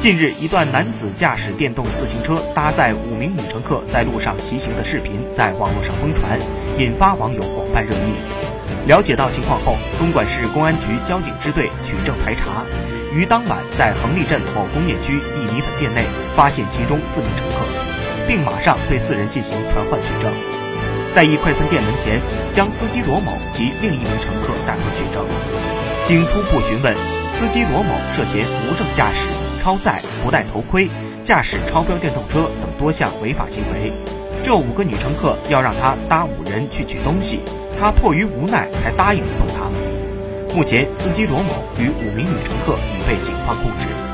近日，一段男子驾驶电动自行车搭载五名女乘客在路上骑行的视频在网络上疯传，引发网友广泛热议。了解到情况后，东莞市公安局交警支队取证排查，于当晚在横沥镇某工业区一米粉店内发现其中四名乘客，并马上对四人进行传唤取证。在一快餐店门前，将司机罗某及另一名乘客带回取证。经初步询问，司机罗某涉嫌无证驾驶、超载、不戴头盔、驾驶超标电动车等多项违法行为。这五个女乘客要让他搭五人去取东西，他迫于无奈才答应送他们。目前，司机罗某与五名女乘客已被警方控制。